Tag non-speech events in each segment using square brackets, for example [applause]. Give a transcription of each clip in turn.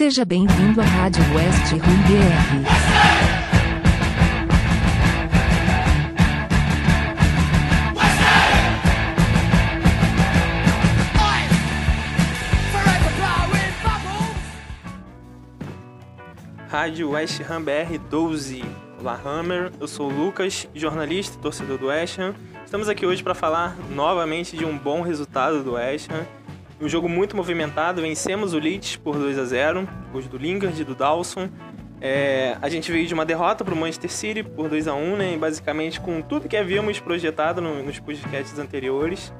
Seja bem-vindo à Rádio West Room BR. Rádio West Ham BR 12. Olá, Hammer. Eu sou o Lucas, jornalista e torcedor do West Ham. Estamos aqui hoje para falar novamente de um bom resultado do West Ham. Um jogo muito movimentado, vencemos o Leeds por 2 a 0 gols do Lingard e do Dawson. É, a gente veio de uma derrota para o Manchester City por 2 a 1 né, e basicamente com tudo que havíamos projetado no, nos podcasts anteriores.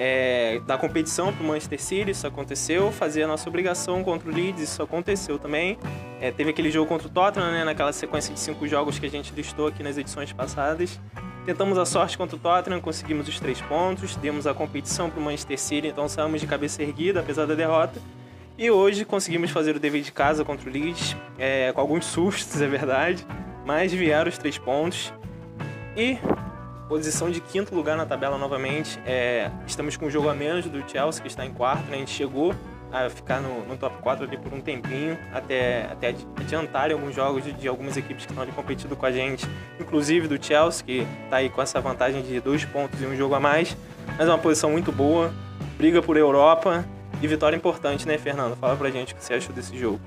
É, da competição para o Manchester City, isso aconteceu. Fazer a nossa obrigação contra o Leeds, isso aconteceu também. É, teve aquele jogo contra o Tottenham, né, naquela sequência de cinco jogos que a gente listou aqui nas edições passadas. Tentamos a sorte contra o Tottenham, conseguimos os três pontos, demos a competição para o Manchester City, então saímos de cabeça erguida, apesar da derrota. E hoje conseguimos fazer o dever de casa contra o Leeds, é, com alguns sustos, [laughs] é verdade, mas vieram os três pontos. E posição de quinto lugar na tabela novamente. É, estamos com um jogo a menos do Chelsea, que está em quarto. Né? A gente chegou a ficar no, no, top 4 ali por um tempinho, até, até adiantar alguns jogos de, de, algumas equipes que estão ali competindo com a gente, inclusive do Chelsea, que está aí com essa vantagem de dois pontos e um jogo a mais. Mas é uma posição muito boa, briga por Europa e vitória importante, né, Fernando? Fala pra gente o que você achou desse jogo.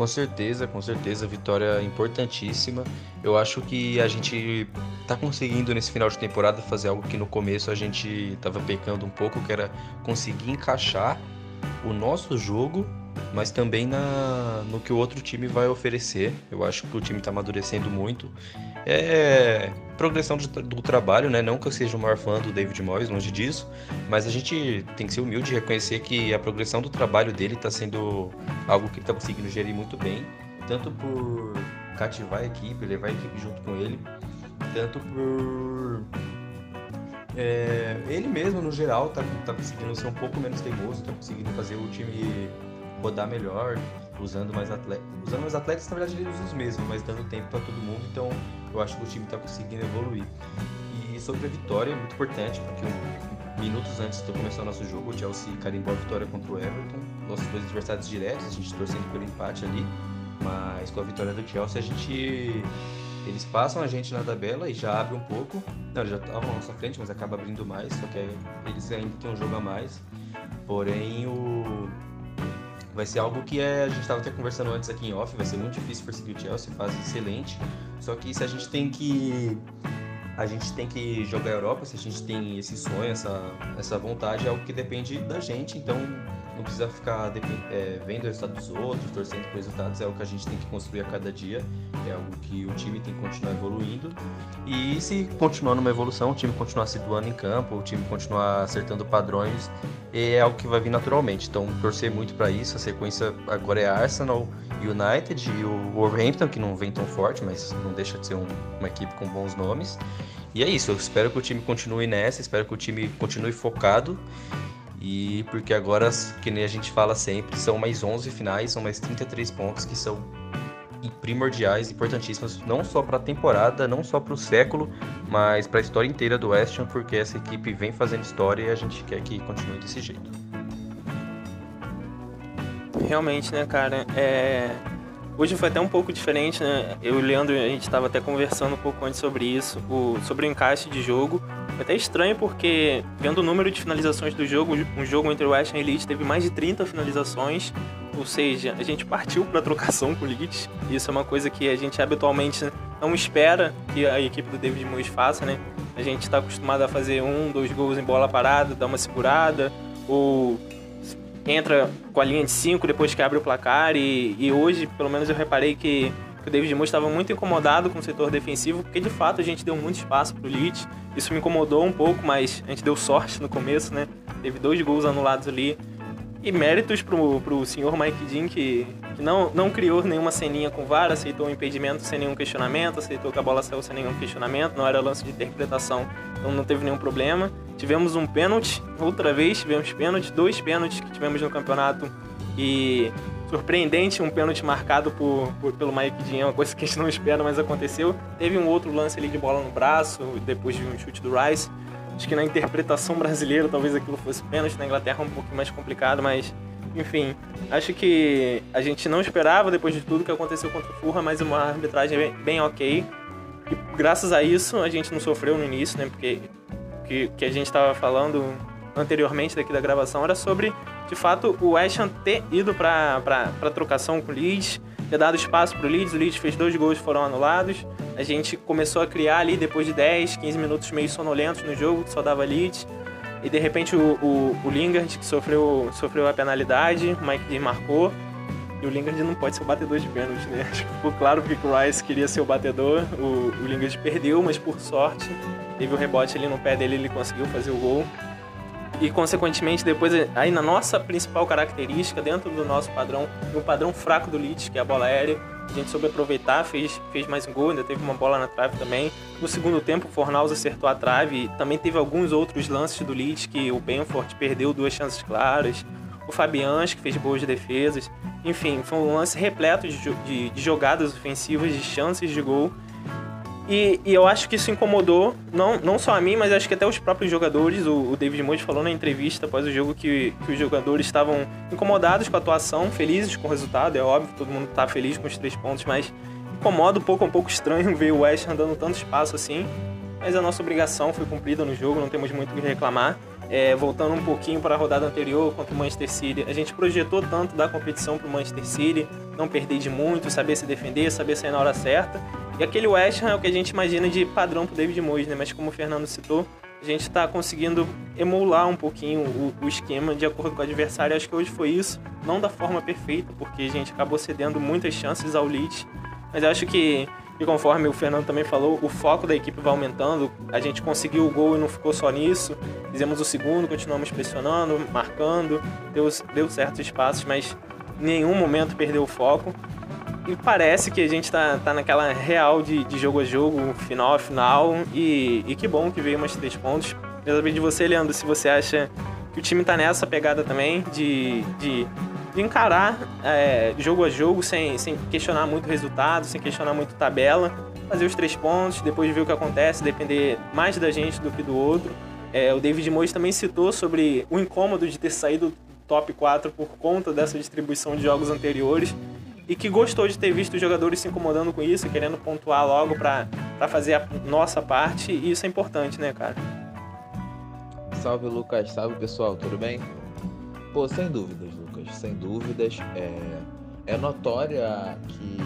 Com certeza, com certeza, vitória importantíssima. Eu acho que a gente tá conseguindo nesse final de temporada fazer algo que no começo a gente tava pecando um pouco, que era conseguir encaixar o nosso jogo mas também na, no que o outro time vai oferecer. Eu acho que o time está amadurecendo muito. É progressão do, do, trabalho, né? Não que eu seja o maior fã do David Moyes, longe disso, mas a gente tem que ser humilde e reconhecer que a progressão do trabalho dele está sendo algo que ele está conseguindo gerir muito bem, tanto por cativar a equipe, levar a equipe junto com ele, tanto por é, ele mesmo, no geral, tá, tá conseguindo ser um pouco menos teimoso, tá conseguindo fazer o time rodar melhor, usando mais atletas. Usando mais atletas, na verdade, eles usam os mesmos, mas dando tempo para todo mundo, então eu acho que o time está conseguindo evoluir. E sobre a vitória, é muito importante, porque minutos antes de começar o nosso jogo, o Chelsea carimbou a vitória contra o Everton, nossos dois adversários diretos, a gente torcendo pelo empate ali, mas com a vitória do Chelsea a gente eles passam a gente na tabela e já abre um pouco. Não, já estavam na nossa frente, mas acaba abrindo mais, só que eles ainda têm um jogo a mais. Porém, o, vai ser algo que é, a gente estava até conversando antes aqui em off, vai ser muito difícil perseguir o Chelsea, fase excelente. Só que se a gente tem que a gente tem que jogar a Europa, se a gente tem esse sonho, essa, essa vontade, é algo que depende da gente, então não precisa ficar é, vendo o resultado dos outros, torcendo por resultados, é o que a gente tem que construir a cada dia, é algo que o time tem que continuar evoluindo. E se continuar numa evolução, o time continuar se doando em campo, o time continuar acertando padrões, é algo que vai vir naturalmente. Então, torcer muito para isso. A sequência agora é Arsenal, United e o Wolverhampton, que não vem tão forte, mas não deixa de ser um, uma equipe com bons nomes. E é isso, eu espero que o time continue nessa, espero que o time continue focado e porque agora, que nem a gente fala sempre, são mais 11 finais, são mais 33 pontos que são primordiais, importantíssimos, não só para a temporada, não só para o século, mas para a história inteira do West Ham, porque essa equipe vem fazendo história e a gente quer que continue desse jeito. Realmente, né, cara? É... Hoje foi até um pouco diferente, né? Eu e o Leandro, a gente estava até conversando um pouco antes sobre isso, o... sobre o encaixe de jogo. Foi até estranho porque, vendo o número de finalizações do jogo, um jogo entre o West Ham e Leeds teve mais de 30 finalizações, ou seja, a gente partiu para trocação com o Leeds. Isso é uma coisa que a gente habitualmente não espera que a equipe do David Moyes faça, né? A gente está acostumado a fazer um, dois gols em bola parada, dar uma segurada, ou entra com a linha de cinco depois que abre o placar. E, e hoje, pelo menos, eu reparei que que o David Moore estava muito incomodado com o setor defensivo, porque de fato a gente deu muito espaço para o Leeds. Isso me incomodou um pouco, mas a gente deu sorte no começo, né? Teve dois gols anulados ali. E méritos pro, pro senhor Mike Dean, que, que não, não criou nenhuma ceninha com VAR, aceitou o impedimento sem nenhum questionamento, aceitou que a bola saiu sem nenhum questionamento, não era lance de interpretação, então não teve nenhum problema. Tivemos um pênalti, outra vez tivemos pênalti, dois pênaltis que tivemos no campeonato e surpreendente, um pênalti marcado por, por, pelo Mike Dean, uma coisa que a gente não espera, mas aconteceu. Teve um outro lance ali de bola no braço, depois de um chute do Rice. Acho que na interpretação brasileira talvez aquilo fosse pênalti, na Inglaterra é um pouco mais complicado, mas Enfim, acho que a gente não esperava depois de tudo que aconteceu contra o Furra, mas uma arbitragem bem, bem ok. E graças a isso a gente não sofreu no início, né? Porque que, que a gente estava falando anteriormente daqui da gravação era sobre, de fato, o West Ham ter ido para trocação com o Leeds, ter dado espaço para o Leeds, o Leeds fez dois gols que foram anulados. A gente começou a criar ali depois de 10, 15 minutos meio sonolentos no jogo, que só dava Leeds. E de repente o, o, o Lingard, que sofreu, sofreu a penalidade, o Mike Dean marcou. E o Lingard não pode ser o batedor de pênalti, né? [laughs] Que ficou claro porque o Rice queria ser o batedor. O, o Lingard perdeu, mas por sorte teve o rebote ali no pé dele ele conseguiu fazer o gol. E consequentemente, depois, aí na nossa principal característica, dentro do nosso padrão, no padrão fraco do Leeds, que é a bola aérea, a gente soube aproveitar, fez, fez mais um gol, ainda teve uma bola na trave também. No segundo tempo, o Fornaus acertou a trave. Também teve alguns outros lances do Leeds que o Benford perdeu duas chances claras. O Fabians, que fez boas defesas. Enfim, foi um lance repleto de, de, de jogadas ofensivas, de chances de gol. E, e, eu acho que isso incomodou, não, não só a mim, mas acho que até os próprios jogadores. O, o David Moyes falou na entrevista após o jogo que, que os jogadores estavam incomodados com a atuação, felizes com o resultado, é óbvio, todo mundo está feliz com os três pontos, mas incomoda um pouco, é um pouco estranho [laughs] ver o West andando tanto espaço assim. Mas a nossa obrigação foi cumprida no jogo, não temos muito o que reclamar. É, voltando um pouquinho para a rodada anterior contra o Manchester City, a gente projetou tanto da competição para o Manchester City, não perder de muito, saber se defender, saber sair na hora certa. E aquele West Ham é o que a gente imagina de padrão para David Moyes, né? Mas como o Fernando citou, a gente está conseguindo emular um pouquinho o, o, esquema de acordo com o adversário. Acho que hoje foi isso, não da forma perfeita, porque a gente acabou cedendo muitas chances ao Leeds. Mas acho que e conforme o Fernando também falou, o foco da equipe vai aumentando. A gente conseguiu o gol e não ficou só nisso. Fizemos o segundo, continuamos pressionando, marcando, deu, deu certos espaços, mas em nenhum momento perdeu o foco. E parece que a gente tá, tá naquela real de, de jogo a jogo, final a final. E, e que bom que veio umas três pontos. Quero saber de você, Leandro, se você acha que o time tá nessa pegada também de, de de encarar é, jogo a jogo sem, sem questionar muito resultado, sem questionar muito tabela, fazer os três pontos, depois ver o que acontece, depender mais da gente do que do outro. É, o David Moyes também citou sobre o incômodo de ter saído do top 4 por conta dessa distribuição de jogos anteriores e que gostou de ter visto os jogadores se incomodando com isso, querendo pontuar logo para fazer a nossa parte, e isso é importante, né, cara? Salve Lucas, salve pessoal, tudo bem? Pô, sem dúvidas, sem dúvidas. É, é notória que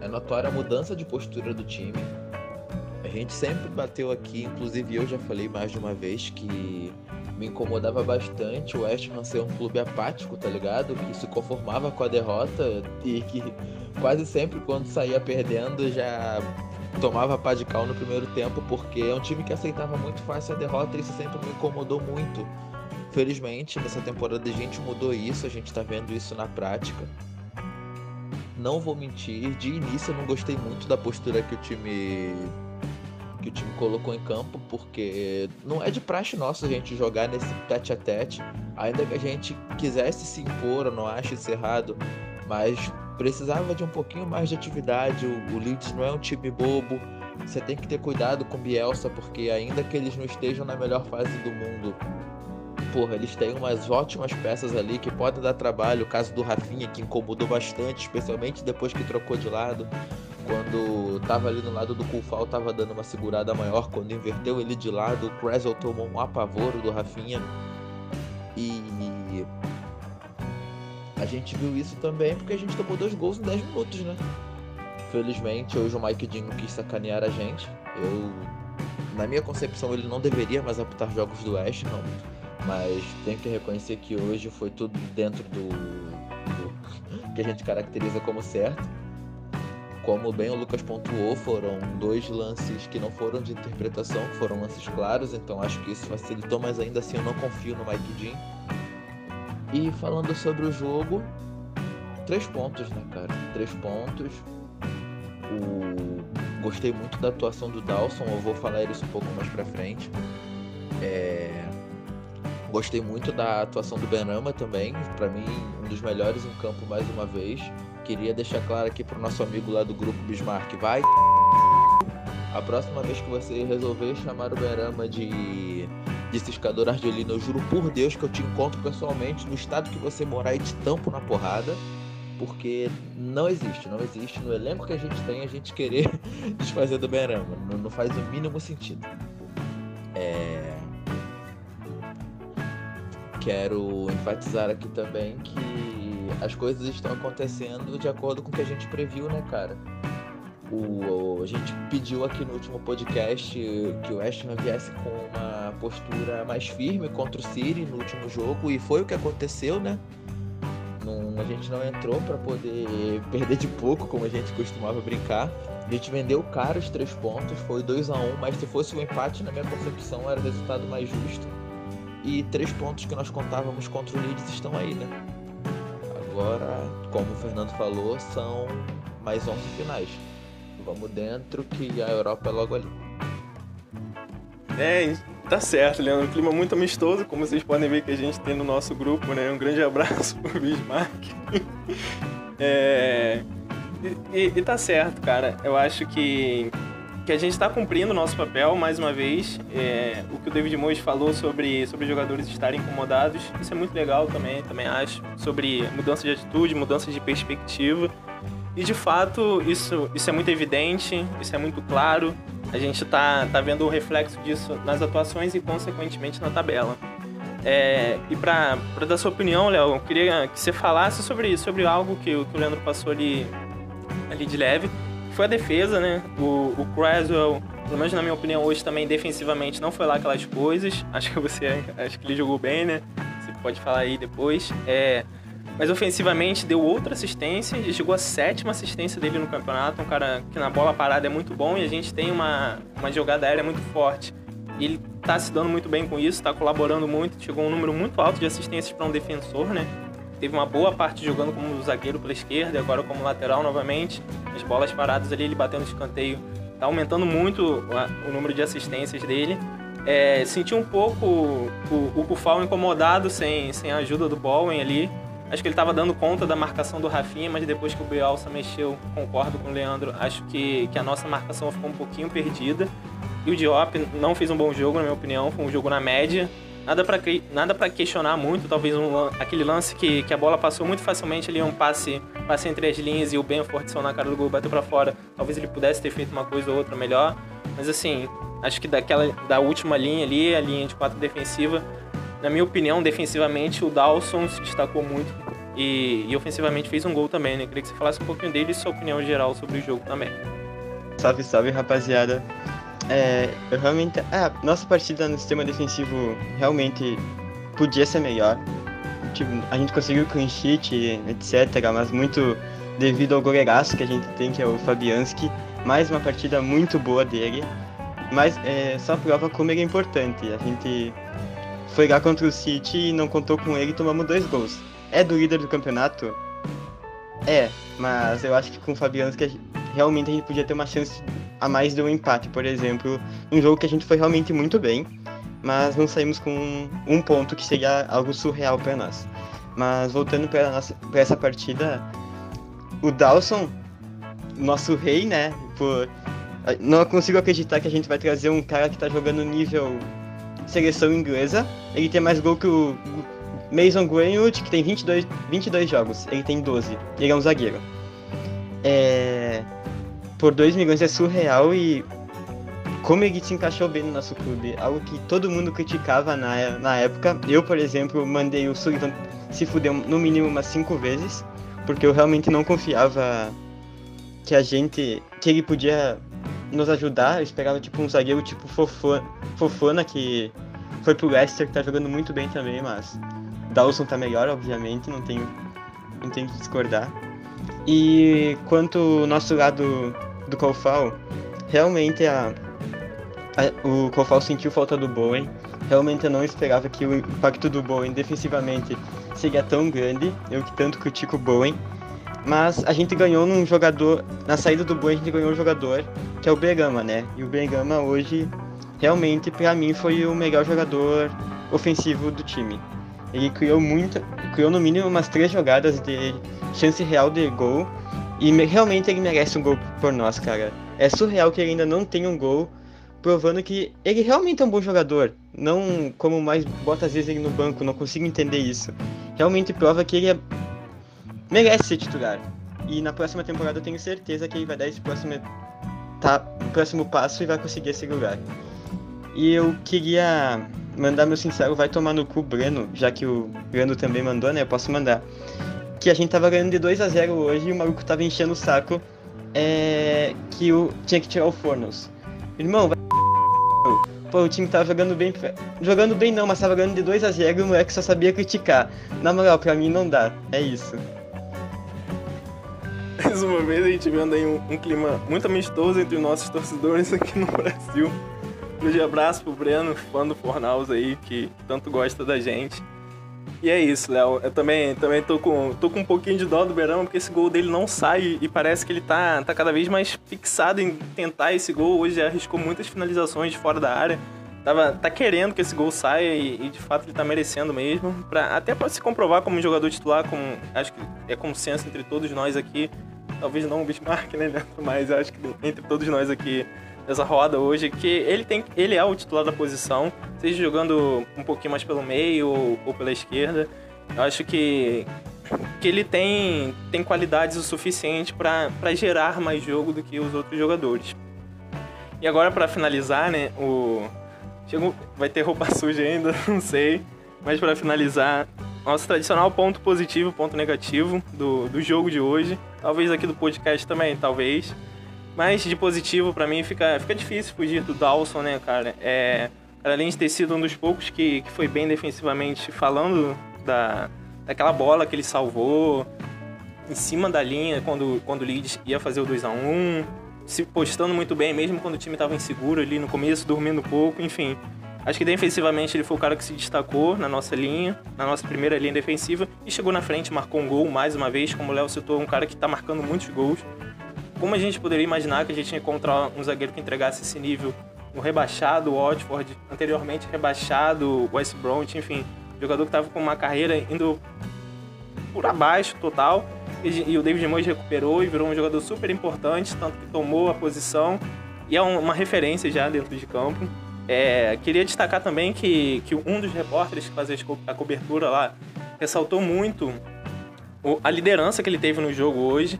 é notória a mudança de postura do time. A gente sempre bateu aqui, inclusive eu já falei mais de uma vez que me incomodava bastante o West Ham ser um clube apático, tá ligado? Que se conformava com a derrota e que quase sempre quando saía perdendo já tomava pá de cal no primeiro tempo, porque é um time que aceitava muito fácil a derrota e isso sempre me incomodou muito. Felizmente, nessa temporada a gente mudou isso, a gente tá vendo isso na prática. Não vou mentir, de início eu não gostei muito da postura que o time que o time colocou em campo, porque não é de praxe nossa a gente jogar nesse tete a tete, ainda que a gente quisesse se impor, eu não acho isso errado, mas precisava de um pouquinho mais de atividade. O, o Leeds não é um time bobo. Você tem que ter cuidado com o Bielsa, porque ainda que eles não estejam na melhor fase do mundo, porra, eles têm umas ótimas peças ali que podem dar trabalho. O caso do Rafinha, que incomodou bastante, especialmente depois que trocou de lado. Quando tava ali no lado do Kufal, tava dando uma segurada maior. Quando inverteu ele de lado, o Creswell tomou um apavoro do Rafinha. E a gente viu isso também porque a gente tomou dois gols em 10 minutos, né? Felizmente, hoje o Mike Dean quis sacanear a gente. Eu, na minha concepção, ele não deveria mais apitar jogos do West, não mas tenho que reconhecer que hoje foi tudo dentro do, do [laughs] que a gente caracteriza como certo. Como bem o Lucas pontuou, foram dois lances que não foram de interpretação, foram lances claros, então acho que isso facilitou, mas ainda assim eu não confio no Mike Dean. E falando sobre o jogo, três pontos, né, cara? Três pontos. O... Gostei muito da atuação do Dawson, eu vou falar isso um pouco mais pra frente. É Gostei muito da atuação do Benama também, para mim um dos melhores em campo mais uma vez. Queria deixar claro aqui pro nosso amigo lá do grupo Bismarck, vai a próxima vez que você resolver chamar o Benama de Disse Escador Argelino, eu juro por Deus que eu te encontro pessoalmente no estado que você morar e te tampo na porrada. Porque não existe, não existe no elenco que a gente tem a gente querer [laughs] desfazer do Benrama. Não, não faz o mínimo sentido. É... Quero enfatizar aqui também que as coisas estão acontecendo de acordo com o que a gente previu, né, cara? O, a gente pediu aqui no último podcast que o Ham viesse com uma postura mais firme contra o City no último jogo e foi o que aconteceu, né? Não, a gente não entrou para poder [laughs] perder de pouco, como a gente costumava brincar. A gente vendeu caro os três pontos, foi 2 a 1 um, mas se fosse um empate, na minha concepção, era o resultado mais justo. E três pontos que nós contávamos contra o Leeds estão aí, né? Agora, como o Fernando falou, são mais 11 finais. Vamos dentro que a Europa é logo ali. É, tá certo, Leandro. Um clima muito amistoso, como vocês podem ver que a gente tem no nosso grupo, né? Um grande [laughs] abraço pro Bismarck. [laughs] é... E, e, tá certo, cara. Eu acho que, que a gente está cumprindo o nosso papel, mais uma vez. É, o que o David Moyes falou sobre, sobre jogadores estarem incomodados, isso é muito legal também, também acho. Sobre mudança de atitude, mudança de perspectiva. E de fato, isso, isso é muito evidente, isso é muito claro. A gente tá, tá vendo o reflexo disso nas atuações e, consequentemente, na tabela. É, e para dar sua opinião, Léo, eu queria que você falasse sobre, sobre algo que, que o Leandro passou ali, ali de leve, foi a defesa, né? O, o Creswell, pelo menos na minha opinião, hoje também defensivamente não foi lá aquelas coisas. [laughs] Acho que você acho que ele jogou bem, né? Você pode falar aí depois. É, mas ofensivamente deu outra assistência, ele chegou a sétima assistência dele no campeonato, um cara que na bola parada é muito bom e a gente tem uma, uma jogada aérea muito forte. E ele tá se dando muito bem com isso, tá colaborando muito, chegou um número muito alto de assistências para um defensor, né? Teve uma boa parte jogando como zagueiro pela esquerda e agora como lateral novamente. As bolas paradas ali, ele batendo escanteio, tá aumentando muito o número de assistências dele. É, senti um pouco o, o incomodado sem, sem a ajuda do Bowen ali. Acho que ele estava dando conta da marcação do Rafinha, mas depois que o Bielsa mexeu, concordo com o Leandro, acho que, que a nossa marcação ficou um pouquinho perdida. E o Diop não fez um bom jogo, na minha opinião, foi um jogo na média. Nada para nada pra questionar muito, talvez um, aquele lance que, que a bola passou muito facilmente ali, um passe, passe entre as linhas e o Benford só na cara do gol bateu para fora. Talvez ele pudesse ter feito uma coisa ou outra melhor. Mas assim, acho que daquela da última linha ali, a linha de quatro defensiva, na minha opinião, defensivamente, o Dawson se destacou muito e, e, ofensivamente fez um gol também, né? Queria que você falasse um pouquinho dele e sua opinião geral sobre o jogo também. Salve, salve, rapaziada. É, eu realmente. É, nossa partida no sistema defensivo realmente podia ser melhor. Tipo, a gente conseguiu clean sheet, etc., mas muito devido ao goleiraço que a gente tem, que é o Fabianski. Mais uma partida muito boa dele. Mas é, só prova como ele é importante. A gente foi lá contra o City e não contou com ele e tomamos dois gols. É do líder do campeonato? É, mas eu acho que com o Fabiano que realmente a gente podia ter uma chance a mais de um empate, por exemplo, um jogo que a gente foi realmente muito bem, mas não saímos com um ponto que seria algo surreal para nós. Mas voltando para essa partida, o Dawson, nosso rei, né? Por, não consigo acreditar que a gente vai trazer um cara que está jogando nível seleção inglesa. Ele tem mais gol que o Mason Greenwood, que tem 22, 22 jogos. Ele tem 12. Ele é um zagueiro. É... Por 2 milhões é surreal e como ele se encaixou bem no nosso clube. Algo que todo mundo criticava na, na época. Eu, por exemplo, mandei o Sullivan se fuder no mínimo umas 5 vezes. Porque eu realmente não confiava que a gente. que ele podia nos ajudar. Eu esperava tipo um zagueiro tipo Fofana, Fofana que foi pro Leicester, que tá jogando muito bem também, mas Dawson tá melhor, obviamente, não tenho, não tenho que discordar. E quanto o nosso lado do Kofal, realmente a, a, o Kofal sentiu falta do Bowen. Realmente eu não esperava que o impacto do Bowen defensivamente seria tão grande. Eu que tanto critico o Bowen. Mas a gente ganhou num jogador. Na saída do Boa, a gente ganhou um jogador que é o Bergama, né? E o Bergama hoje, realmente, para mim, foi o melhor jogador ofensivo do time. Ele criou muita. Criou no mínimo umas três jogadas de chance real de gol. E realmente ele merece um gol por nós, cara. É surreal que ele ainda não tenha um gol provando que ele realmente é um bom jogador. Não como mais bota às vezes ele no banco, não consigo entender isso. Realmente prova que ele é... merece ser titular. E na próxima temporada eu tenho certeza que ele vai dar esse próximo, tá, próximo passo e vai conseguir esse lugar. E eu queria mandar meu sincero, vai tomar no cu Breno, já que o Breno também mandou, né? Eu posso mandar. Que a gente tava ganhando de 2 a 0 hoje e o maluco tava enchendo o saco é, que o, tinha que tirar o Fornos. Irmão, vai [laughs] Pô, o time tava jogando bem. Jogando bem não, mas tava ganhando de 2 a 0 e o moleque só sabia criticar. Na moral, pra mim não dá. É isso. [laughs] Mais uma vez a gente vendo aí um, um clima muito amistoso entre nossos torcedores aqui no Brasil. Grande abraço pro Breno, fã do Fornaus aí, que tanto gosta da gente. E é isso, Léo. Eu também, também tô, com, tô com um pouquinho de dó do Berão, porque esse gol dele não sai e parece que ele tá, tá cada vez mais fixado em tentar esse gol. Hoje arriscou muitas finalizações de fora da área. Tava, tá querendo que esse gol saia e, e de fato ele tá merecendo mesmo. Pra, até para se comprovar como jogador titular, como acho que é consenso entre todos nós aqui. Talvez não o Bismarck, né, Leandro? Mas acho que entre todos nós aqui nessa roda hoje, que ele tem ele é o titular da posição, seja jogando um pouquinho mais pelo meio ou, ou pela esquerda. Eu acho que, que ele tem, tem qualidades o suficiente para gerar mais jogo do que os outros jogadores. E agora para finalizar, né, o chegou, vai ter roupa [laughs] suja ainda, não sei, mas para finalizar, nosso tradicional ponto positivo, ponto negativo do, do jogo de hoje, talvez aqui do podcast também, talvez. Mas de positivo, para mim, fica, fica difícil fugir do Dawson, né, cara? É, além de ter sido um dos poucos que, que foi bem defensivamente falando da, daquela bola que ele salvou em cima da linha quando, quando o Leeds ia fazer o 2 a 1 se postando muito bem, mesmo quando o time estava inseguro ali no começo, dormindo pouco, enfim. Acho que defensivamente ele foi o cara que se destacou na nossa linha, na nossa primeira linha defensiva, e chegou na frente, marcou um gol mais uma vez, como o Léo citou, um cara que está marcando muitos gols como a gente poderia imaginar que a gente ia encontrar um zagueiro que entregasse esse nível no rebaixado Watford, anteriormente rebaixado West Bromwich, enfim, jogador que estava com uma carreira indo por abaixo total e, e o David Moyes recuperou e virou um jogador super importante, tanto que tomou a posição e é uma referência já dentro de campo. É, queria destacar também que, que um dos repórteres que fazia a cobertura lá ressaltou muito a liderança que ele teve no jogo hoje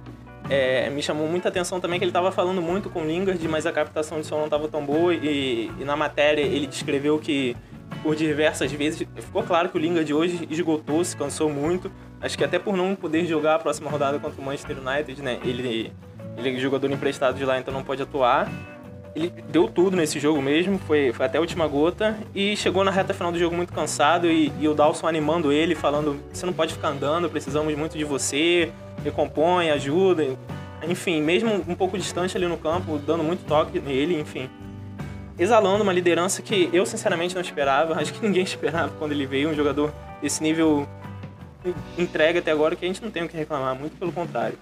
é, me chamou muita atenção também que ele estava falando muito com Lingard, mas a captação de som não estava tão boa e, e, na matéria ele descreveu que por diversas vezes ficou claro que o Lingard hoje esgotou, se cansou muito. Acho que até por não poder jogar a próxima rodada contra o Manchester United, né? Ele, ele é jogador emprestado de lá, então não pode atuar ele deu tudo nesse jogo mesmo, foi, foi até a última gota e chegou na reta final do jogo muito cansado e, e, o Dawson animando ele, falando: você não pode ficar andando, precisamos muito de você, recompõe, ajuda. Enfim, mesmo um pouco distante ali no campo, dando muito toque nele, enfim. Exalando uma liderança que eu sinceramente não esperava, acho que ninguém [laughs] esperava quando ele veio, um jogador desse nível entrega até agora que a gente não tem o que reclamar, muito pelo contrário.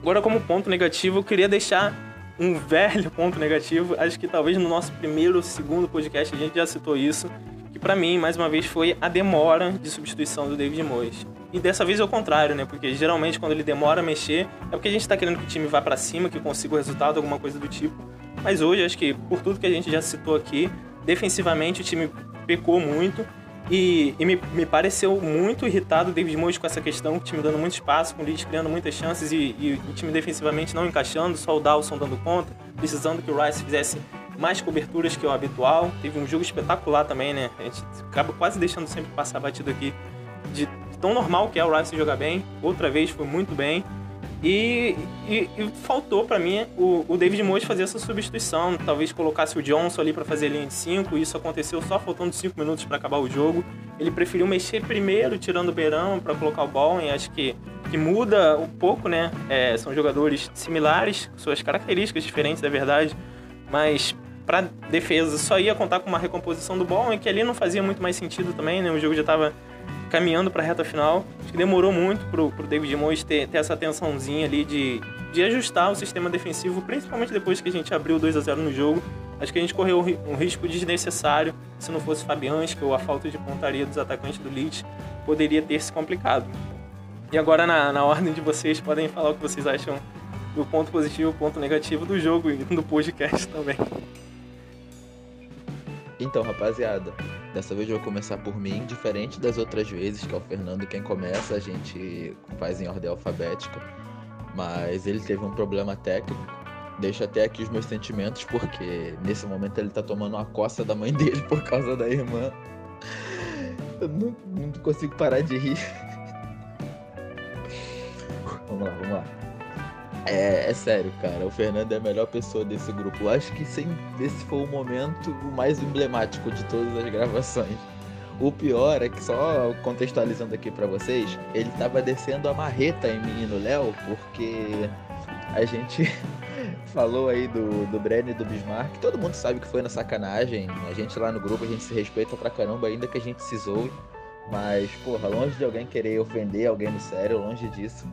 Agora, como ponto negativo, eu queria deixar um [laughs] velho ponto negativo, acho que talvez no nosso primeiro ou segundo podcast a gente já citou isso, que para mim, mais uma vez, foi a demora de substituição do David Moyes. E dessa vez é o contrário, né? Porque geralmente quando ele demora a mexer, é porque a gente tá querendo que o time vá para cima, que consiga o resultado, alguma coisa do tipo. Mas hoje, acho que por tudo que a gente já citou aqui, defensivamente o time pecou muito e, e me, me, pareceu muito irritado o David Moyes com essa questão, o time dando muito espaço, com o Leeds criando muitas chances e, e, o time defensivamente não encaixando, só o Dawson dando conta, precisando que o Rice fizesse mais coberturas que o habitual. Teve um jogo espetacular também, né? A gente acaba quase deixando sempre passar batido aqui de tão normal que é o Rice jogar bem. Outra vez foi muito bem. E, e, e faltou para mim o, o, David Moyes fazer essa substituição. Talvez colocasse o Johnson ali para fazer linha de 5. Isso aconteceu só faltando 5 minutos para acabar o jogo. Ele preferiu mexer primeiro, tirando o Beirão para colocar o Bowen. Acho que, que muda um pouco, né? É, são jogadores similares, suas características diferentes, é verdade. Mas para defesa só ia contar com uma recomposição do Bowen, que ali não fazia muito mais sentido também, né? O jogo já estava caminhando para a reta final. Acho que demorou muito pro, pro David Moyes ter, ter essa atençãozinha ali de, de ajustar o sistema defensivo, principalmente depois que a gente abriu 2 a 0 no jogo. Acho que a gente correu um risco desnecessário se não fosse Fabianski ou a falta de pontaria dos atacantes do Leeds poderia ter se complicado. E agora, na, na ordem de vocês, podem falar o que vocês acham do ponto positivo e ponto negativo do jogo e do podcast também. Então, rapaziada, dessa vez eu vou começar por mim, diferente das outras vezes, que é o Fernando quem começa, a gente faz em ordem alfabética. Mas ele teve um problema técnico. Deixo até aqui os meus sentimentos, porque nesse momento ele tá tomando uma coça da mãe [laughs] dele por causa da irmã. Eu não, não consigo parar de rir. [laughs] Vamos lá, vamos lá. É, é, sério, cara. O Fernando é a melhor pessoa desse grupo. Eu acho que sem, esse foi o momento mais emblemático de todas as gravações. O pior é que, só contextualizando aqui para vocês, ele tava descendo a marreta em mim e no Léo, porque a gente [laughs] falou aí do, do Brenner e do Bismarck. Todo mundo sabe que foi na sacanagem. A gente lá no grupo, a gente se respeita pra caramba, ainda que a gente se zoe. Mas, porra, longe de alguém querer ofender alguém no sério, longe disso.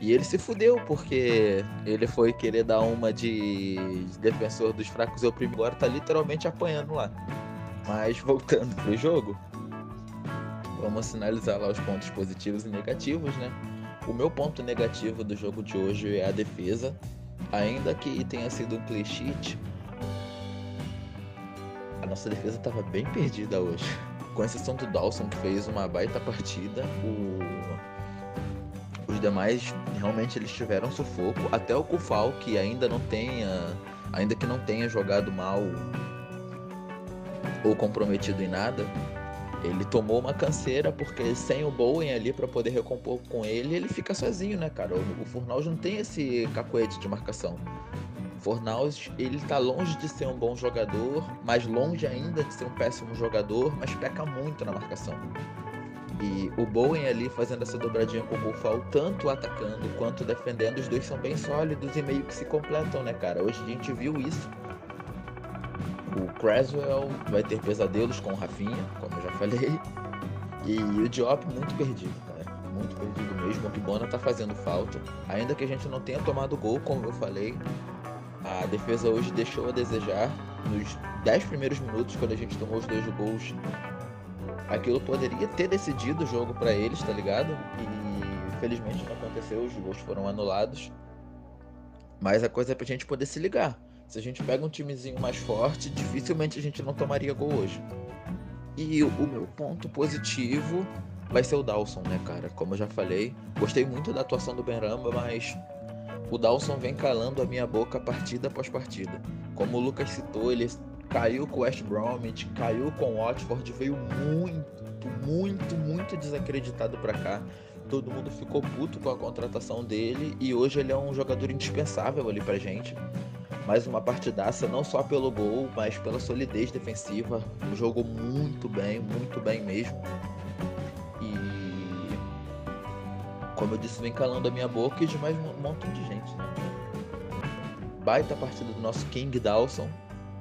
E ele se fudeu, porque ele foi querer dar uma de defensor dos fracos e oprimidos, agora tá literalmente apanhando lá. Mas voltando pro jogo, vamos sinalizar lá os pontos positivos e negativos, né? O meu ponto negativo do jogo de hoje é a defesa. Ainda que tenha sido um sheet, a nossa defesa estava bem perdida hoje. Com exceção do Dawson, que fez uma baita partida, o... demais realmente eles tiveram sufoco. Até o Kufal, que ainda não tenha, ainda que não tenha jogado mal ou comprometido em nada, ele tomou uma canseira porque sem o Bowen ali para poder recompor com ele, ele fica sozinho, né, cara? O, o Fornaus não tem esse cacoete de marcação. O Fornaus, ele tá longe de ser um bom jogador, mas longe ainda de ser um péssimo jogador, mas peca muito na marcação. E o Bowen ali fazendo essa dobradinha com o Buffalo, tanto atacando quanto defendendo, os dois são bem sólidos e meio que se completam, né, cara? Hoje a gente viu isso o Creswell vai ter pesadelos com o Rafinha, como eu já falei. E o Diop muito perdido, cara. Muito perdido mesmo. O Kibona tá fazendo falta. Ainda que a gente não tenha tomado gol, como eu falei, a defesa hoje deixou a desejar. Nos 10 primeiros minutos, quando a gente tomou os dois gols, aquilo poderia ter decidido o jogo para eles, tá ligado? E infelizmente não aconteceu, os gols foram anulados. Mas a coisa é pra gente poder se ligar. Se a gente pega um timezinho mais forte, dificilmente a gente não tomaria gol hoje. E o meu ponto positivo vai ser o Dawson, né, cara? Como eu já falei, gostei muito da atuação do Benramba, mas o Dawson vem calando a minha boca partida após partida. Como o Lucas citou, ele caiu com o West Bromwich, caiu com o Watford, veio muito, muito, muito desacreditado para cá. Todo mundo ficou puto com a contratação dele e hoje ele é um jogador indispensável ali pra gente mais uma partidaça, não só pelo gol, mas pela solidez defensiva. Jogou muito bem, muito bem mesmo. E como eu disse, vem calando a minha boca e de mais um montão de gente. Né? Baita partida do nosso King Dawson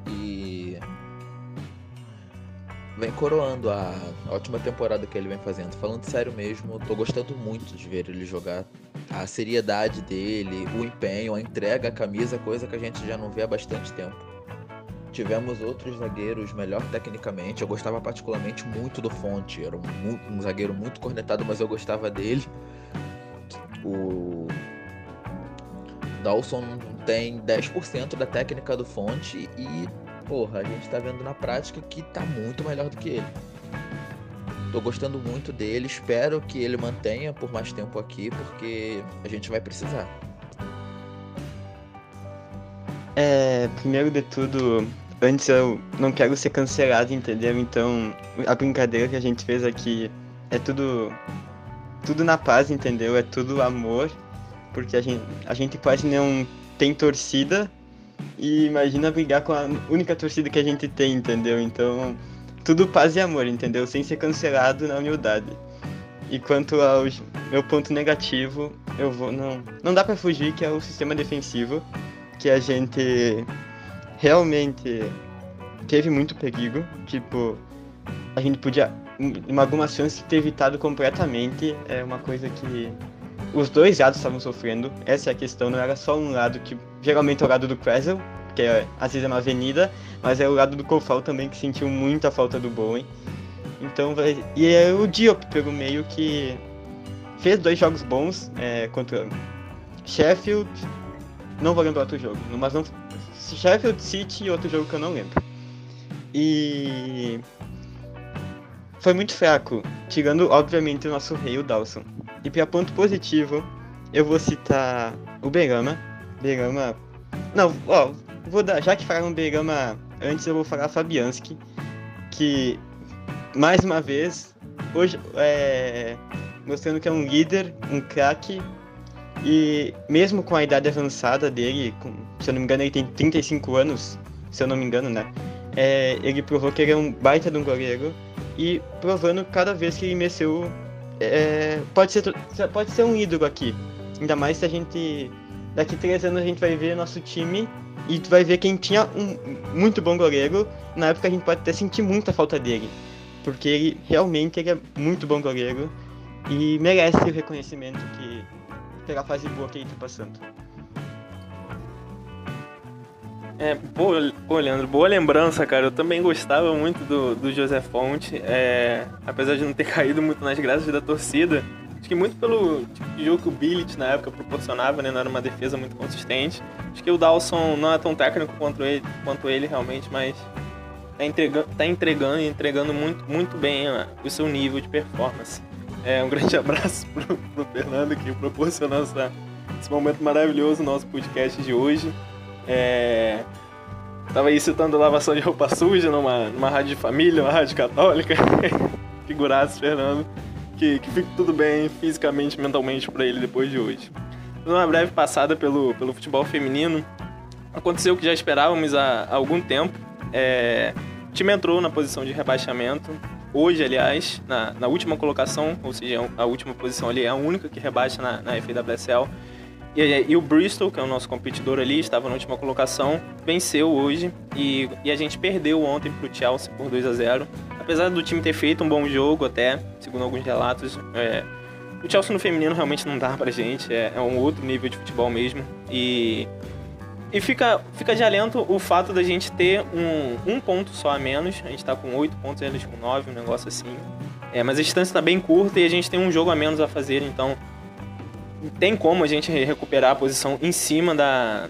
e vem coroando a ótima temporada que ele vem fazendo. Falando sério mesmo, tô gostando muito de ver ele jogar a seriedade dele, o empenho, a entrega à camisa, coisa que a gente já não vê há bastante tempo. Tivemos outros zagueiros melhor tecnicamente. Eu gostava particularmente muito do Fonte. Era um, um zagueiro muito cornetado, mas eu gostava dele. O Dawson tem 10% da técnica do Fonte e, porra, a gente tá vendo na prática que tá muito melhor do que ele. Tô gostando muito dele, espero que ele mantenha por mais tempo aqui, porque a gente vai precisar. É, primeiro de tudo, antes eu não quero ser cancelado, entendeu? Então, a brincadeira que a gente fez aqui é tudo tudo na paz, entendeu? É tudo amor, porque a gente, a gente quase não tem torcida e imagina brigar com a única torcida que a gente tem, entendeu? Então, tudo paz e amor, entendeu? Sem ser cancelado na humildade. E quanto ao meu ponto negativo, eu vou não não dá para fugir que é o sistema defensivo, que a gente realmente teve muito perigo, tipo a gente podia em algumas chances ter evitado completamente, é uma coisa que os dois lados estavam sofrendo. Essa é a questão, não era só um lado que geralmente é o lado do Creswell, que é, às vezes é uma avenida, mas é o lado do Kofal também que sentiu muita falta do Bowen. Então vai. E é o Diop pelo meio que fez dois jogos bons é, contra Sheffield. Não vou lembrar outro jogo, mas não. Sheffield City e outro jogo que eu não lembro. E foi muito fraco, tirando obviamente o nosso rei, o Dawson. E para ponto positivo, eu vou citar o Berama. Berama. Não, ó, vou dar, já que falaram Berama antes, eu vou falar Fabianski, que mais uma vez, hoje é, mostrando que é um líder, um craque, e mesmo com a idade avançada dele, com, se eu não me engano, ele tem 35 anos, se eu não me engano, né? É, ele provou que ele é um baita de um goleiro e provando cada vez que ele mexeu, é, pode, ser, pode ser um ídolo aqui. Ainda mais se a gente. Daqui três anos a gente vai ver nosso time e tu vai ver quem tinha um muito bom goleiro. Na época a gente pode até sentir muita falta dele. Porque ele realmente ele é muito bom goleiro e merece o reconhecimento que pela fase boa que ele tá passando. É, pô, pô, Leandro, boa lembrança, cara. Eu também gostava muito do, do José Fonte, é, apesar de não ter [laughs] caído muito nas graças da torcida. Acho que muito pelo tipo de jogo que o Billit na época proporcionava, né? Não era uma defesa muito consistente. Acho que o Dawson não é tão técnico quanto ele, quanto ele realmente, mas tá entregando, tá entregando e entregando muito, muito bem ó, o seu nível de performance. É, um [laughs] grande abraço pro, pro Fernando que proporcionou essa, esse momento maravilhoso no nosso podcast de hoje. É, tava aí citando lavação de roupa suja numa, numa rádio de família, uma rádio católica. [laughs] Figuraço, Fernando. Que, que fique tudo bem fisicamente mentalmente para ele depois de hoje. Uma breve passada pelo, pelo futebol feminino. Aconteceu o que já esperávamos há, há algum tempo. É, o time entrou na posição de rebaixamento. Hoje, aliás, na, na última colocação, ou seja, a última posição ali é a única que rebaixa na, na FWSL. E, e, o Bristol, que é o nosso competidor ali, estava na última colocação, venceu hoje e, e a gente perdeu ontem para o Chelsea por 2 a 0 Apesar do time ter feito um bom jogo até, segundo alguns relatos, é, o Chelsea no feminino realmente não dá pra gente, é, é, um outro nível de futebol mesmo. E, e fica, fica de alento o fato da gente ter um, um ponto só a menos, a gente está com 8 pontos, eles com 9, um negócio assim. É, mas a distância está bem curta e a gente tem um jogo a menos a fazer, então tem como a gente recuperar a posição em cima da,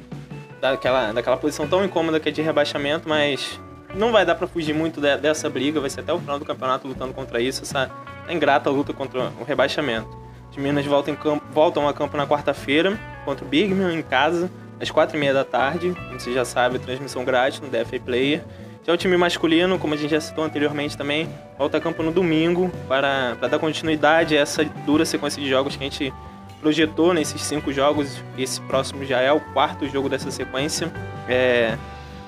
daquela, daquela posição tão incômoda que é de rebaixamento, mas não vai dar para fugir muito de, dessa briga, vai ser até o final do campeonato lutando contra isso, essa ingrata luta contra o rebaixamento. Os Minas voltam, campo, voltam a campo na quarta-feira contra o Birmingham em casa, às quatro e meia da tarde. Você já sabe, transmissão grátis no DFA Player. Já o time masculino, como a gente já citou anteriormente também, volta a campo no domingo para, para dar continuidade a essa dura sequência de jogos que a gente projetou nesses cinco jogos. Esse próximo já é o quarto jogo dessa sequência. É,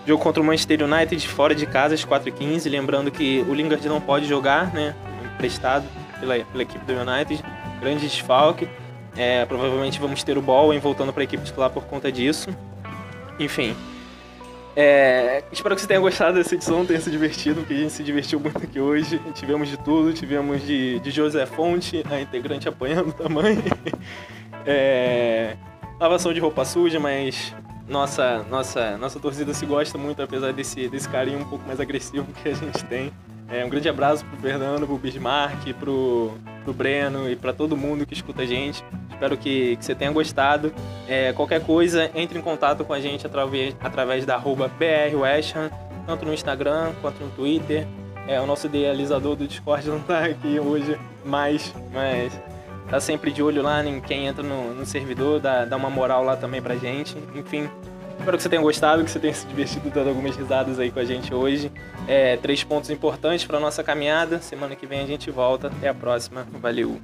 jogo contra o Manchester United fora de casa às 4h15. Lembrando que o Lingard não pode jogar, né? Emprestado pela, pela equipe do United. Grande desfalque. É, provavelmente vamos ter o Bowen voltando para a equipe titular por conta disso. Enfim. É, espero que você tenha gostado dessa edição, tenha se divertido, porque a gente se divertiu muito aqui hoje. Tivemos de tudo, tivemos de, de José Fonte, a integrante apanhando também. [laughs] É, lavação de roupa suja, mas nossa, nossa, nossa torcida se gosta muito, apesar desse, desse carinho um pouco mais agressivo que a gente tem. É, um grande abraço pro Fernando, pro Bismarck, pro, pro Breno e para todo mundo que escuta a gente. Espero que, que você tenha gostado. É, qualquer coisa, entre em contato com a gente através, através da arroba BRWestham, tanto no Instagram quanto no Twitter. É, o nosso idealizador do Discord não está aqui hoje, mas, mas tá sempre de olho lá em quem entra no, no servidor, dá, dá uma moral lá também pra gente. Enfim, Espero que você tenha gostado, que você tenha se divertido dando algumas risadas aí com a gente hoje. É, três pontos importantes para nossa caminhada. Semana que vem a gente volta. Até a próxima. Valeu!